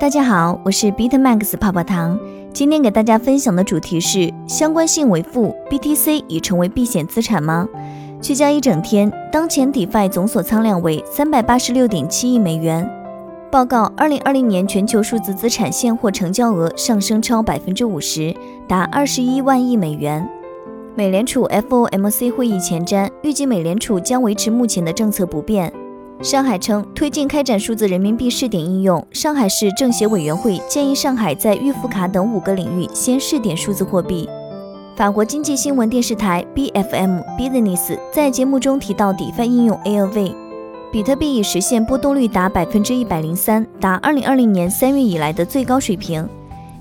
大家好，我是 Beat Max 泡泡糖。今天给大家分享的主题是相关性为负，BTC 已成为避险资产吗？聚焦一整天，当前 DeFi 总锁仓量为三百八十六点七亿美元。报告：二零二零年全球数字资产现货成交额上升超百分之五十，达二十一万亿美元。美联储 FOMC 会议前瞻，预计美联储将维持目前的政策不变。上海称推进开展数字人民币试点应用。上海市政协委员会建议上海在预付卡等五个领域先试点数字货币。法国经济新闻电视台 BFM Business 在节目中提到，DeFi 应用 ALV，比特币已实现波动率达百分之一百零三，达二零二零年三月以来的最高水平。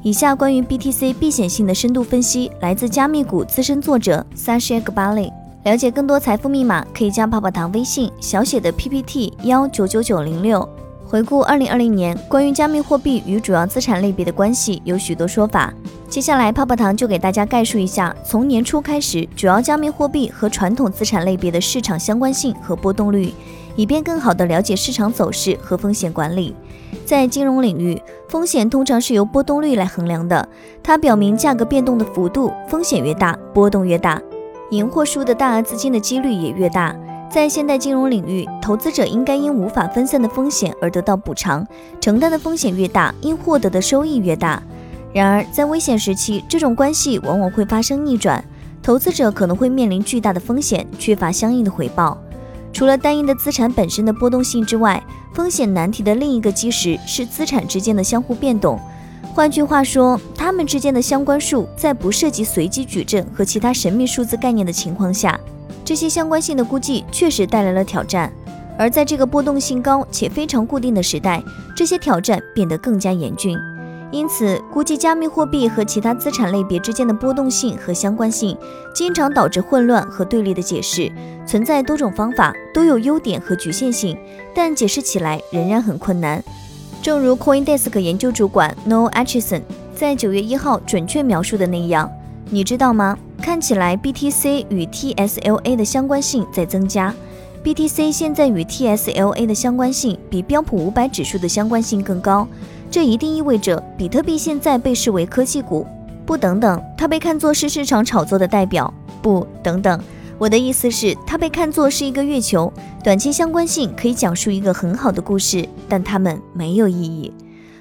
以下关于 BTC 避险性的深度分析来自加密股资深作者 Sasha Gabali。了解更多财富密码，可以加泡泡糖微信小写的 PPT 幺九九九零六。回顾二零二零年，关于加密货币与主要资产类别的关系有许多说法。接下来，泡泡糖就给大家概述一下，从年初开始，主要加密货币和传统资产类别的市场相关性和波动率，以便更好地了解市场走势和风险管理。在金融领域，风险通常是由波动率来衡量的，它表明价格变动的幅度，风险越大，波动越大。赢或输的大额资金的几率也越大。在现代金融领域，投资者应该因无法分散的风险而得到补偿，承担的风险越大，应获得的收益越大。然而，在危险时期，这种关系往往会发生逆转，投资者可能会面临巨大的风险，缺乏相应的回报。除了单一的资产本身的波动性之外，风险难题的另一个基石是资产之间的相互变动。换句话说，它们之间的相关数在不涉及随机矩阵和其他神秘数字概念的情况下，这些相关性的估计确实带来了挑战。而在这个波动性高且非常固定的时代，这些挑战变得更加严峻。因此，估计加密货币和其他资产类别之间的波动性和相关性，经常导致混乱和对立的解释。存在多种方法，都有优点和局限性，但解释起来仍然很困难。正如 CoinDesk 研究主管 Noel Atchison 在九月一号准确描述的那样，你知道吗？看起来 BTC 与 TSLA 的相关性在增加。BTC 现在与 TSLA 的相关性比标普五百指数的相关性更高，这一定意味着比特币现在被视为科技股。不，等等，它被看作是市场炒作的代表。不，等等。我的意思是，它被看作是一个月球，短期相关性可以讲述一个很好的故事，但它们没有意义。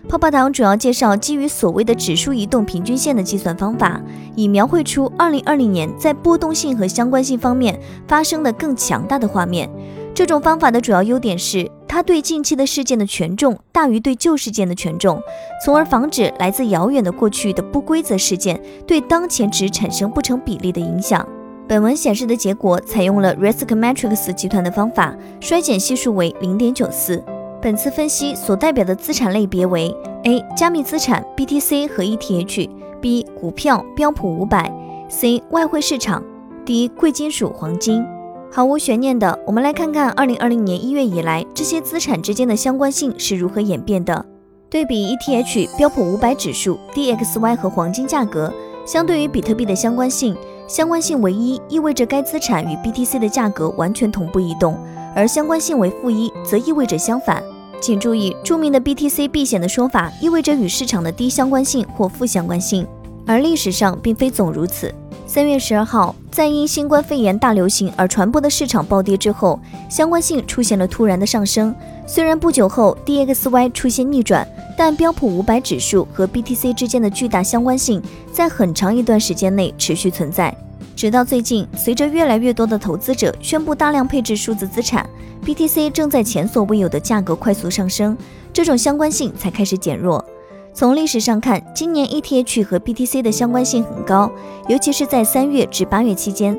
泡泡糖主要介绍基于所谓的指数移动平均线的计算方法，以描绘出2020年在波动性和相关性方面发生的更强大的画面。这种方法的主要优点是，它对近期的事件的权重大于对旧事件的权重，从而防止来自遥远的过去的不规则事件对当前值产生不成比例的影响。本文显示的结果采用了 Riskmetrics 集团的方法，衰减系数为零点九四。本次分析所代表的资产类别为：A. 加密资产 BTC 和 ETH；B. 股票标普五百；C. 外汇市场；D. 贵金属黄金。毫无悬念的，我们来看看2020年1月以来这些资产之间的相关性是如何演变的。对比 ETH 标普五百指数、DXY 和黄金价格，相对于比特币的相关性。相关性为一意味着该资产与 BTC 的价格完全同步移动，而相关性为负一则意味着相反。请注意，著名的 BTC 避险的说法意味着与市场的低相关性或负相关性，而历史上并非总如此。三月十二号，在因新冠肺炎大流行而传播的市场暴跌之后，相关性出现了突然的上升。虽然不久后 DXY 出现逆转。但标普五百指数和 BTC 之间的巨大相关性在很长一段时间内持续存在，直到最近，随着越来越多的投资者宣布大量配置数字资产，BTC 正在前所未有的价格快速上升，这种相关性才开始减弱。从历史上看，今年 ETH 和 BTC 的相关性很高，尤其是在三月至八月期间。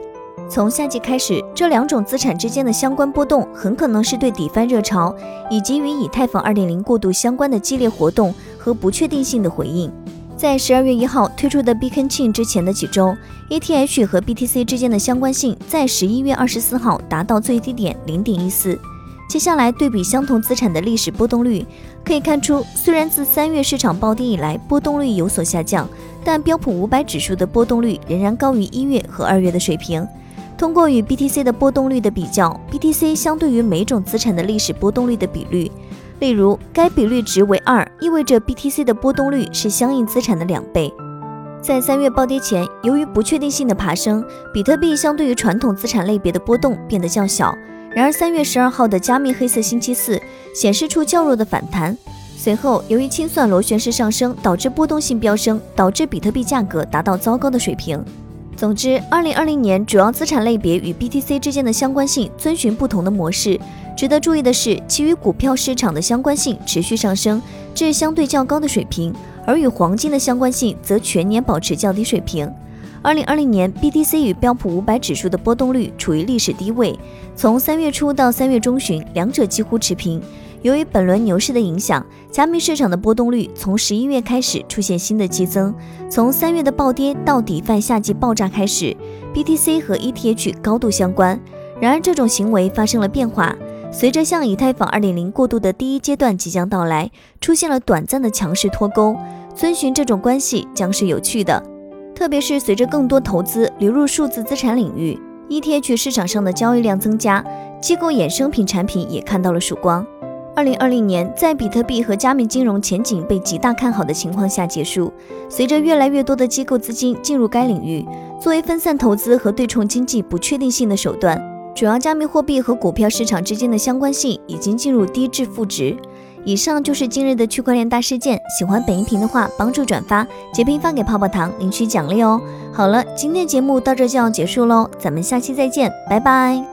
从夏季开始，这两种资产之间的相关波动很可能是对底翻热潮以及与以太坊2.0过渡相关的激烈活动和不确定性的回应。在十二月一号推出的 Beacon Chain 之前的几周，ETH 和 BTC 之间的相关性在十一月二十四号达到最低点零点一四。接下来对比相同资产的历史波动率，可以看出，虽然自三月市场暴跌以来波动率有所下降，但标普五百指数的波动率仍然高于一月和二月的水平。通过与 BTC 的波动率的比较，BTC 相对于每种资产的历史波动率的比率，例如，该比率值为二，意味着 BTC 的波动率是相应资产的两倍。在三月暴跌前，由于不确定性的爬升，比特币相对于传统资产类别的波动变得较小。然而，三月十二号的加密黑色星期四显示出较弱的反弹。随后，由于清算螺旋式上升导致波动性飙升，导致比特币价格达到糟糕的水平。总之，二零二零年主要资产类别与 BTC 之间的相关性遵循不同的模式。值得注意的是，其与股票市场的相关性持续上升至相对较高的水平，而与黄金的相关性则全年保持较低水平。二零二零年，BTC 与标普五百指数的波动率处于历史低位，从三月初到三月中旬，两者几乎持平。由于本轮牛市的影响，加密市场的波动率从十一月开始出现新的激增。从三月的暴跌到底泛夏季爆炸开始，BTC 和 ETH 高度相关。然而，这种行为发生了变化。随着向以太坊2.0过渡的第一阶段即将到来，出现了短暂的强势脱钩。遵循这种关系将是有趣的，特别是随着更多投资流入数字资产领域，ETH 市场上的交易量增加，机构衍生品产品也看到了曙光。2020年在比特币和加密金融前景被极大看好的情况下结束。随着越来越多的机构资金进入该领域，作为分散投资和对冲经济不确定性的手段。主要加密货币和股票市场之间的相关性已经进入低至负值。以上就是今日的区块链大事件。喜欢本音频的话，帮助转发、截屏发给泡泡糖，领取奖励哦。好了，今天节目到这就要结束喽，咱们下期再见，拜拜。